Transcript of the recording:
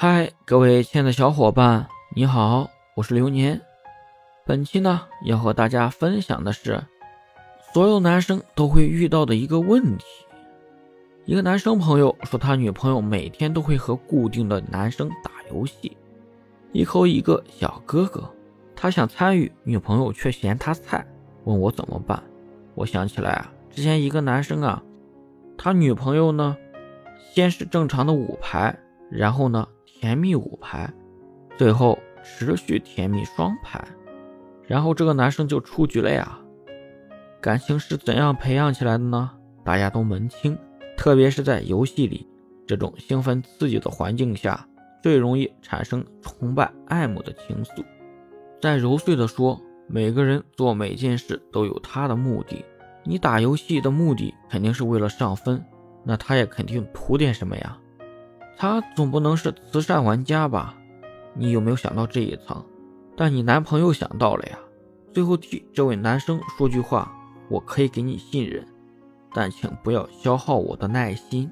嗨，各位亲爱的小伙伴，你好，我是流年。本期呢，要和大家分享的是，所有男生都会遇到的一个问题。一个男生朋友说，他女朋友每天都会和固定的男生打游戏，一口一个小哥哥，他想参与，女朋友却嫌他菜，问我怎么办。我想起来啊，之前一个男生啊，他女朋友呢，先是正常的五排，然后呢。甜蜜五排，最后持续甜蜜双排，然后这个男生就出局了呀。感情是怎样培养起来的呢？大家都门清，特别是在游戏里这种兴奋刺激的环境下，最容易产生崇拜爱慕的情愫。再揉碎的说，每个人做每件事都有他的目的。你打游戏的目的肯定是为了上分，那他也肯定图点什么呀？他总不能是慈善玩家吧？你有没有想到这一层？但你男朋友想到了呀。最后替这位男生说句话：我可以给你信任，但请不要消耗我的耐心。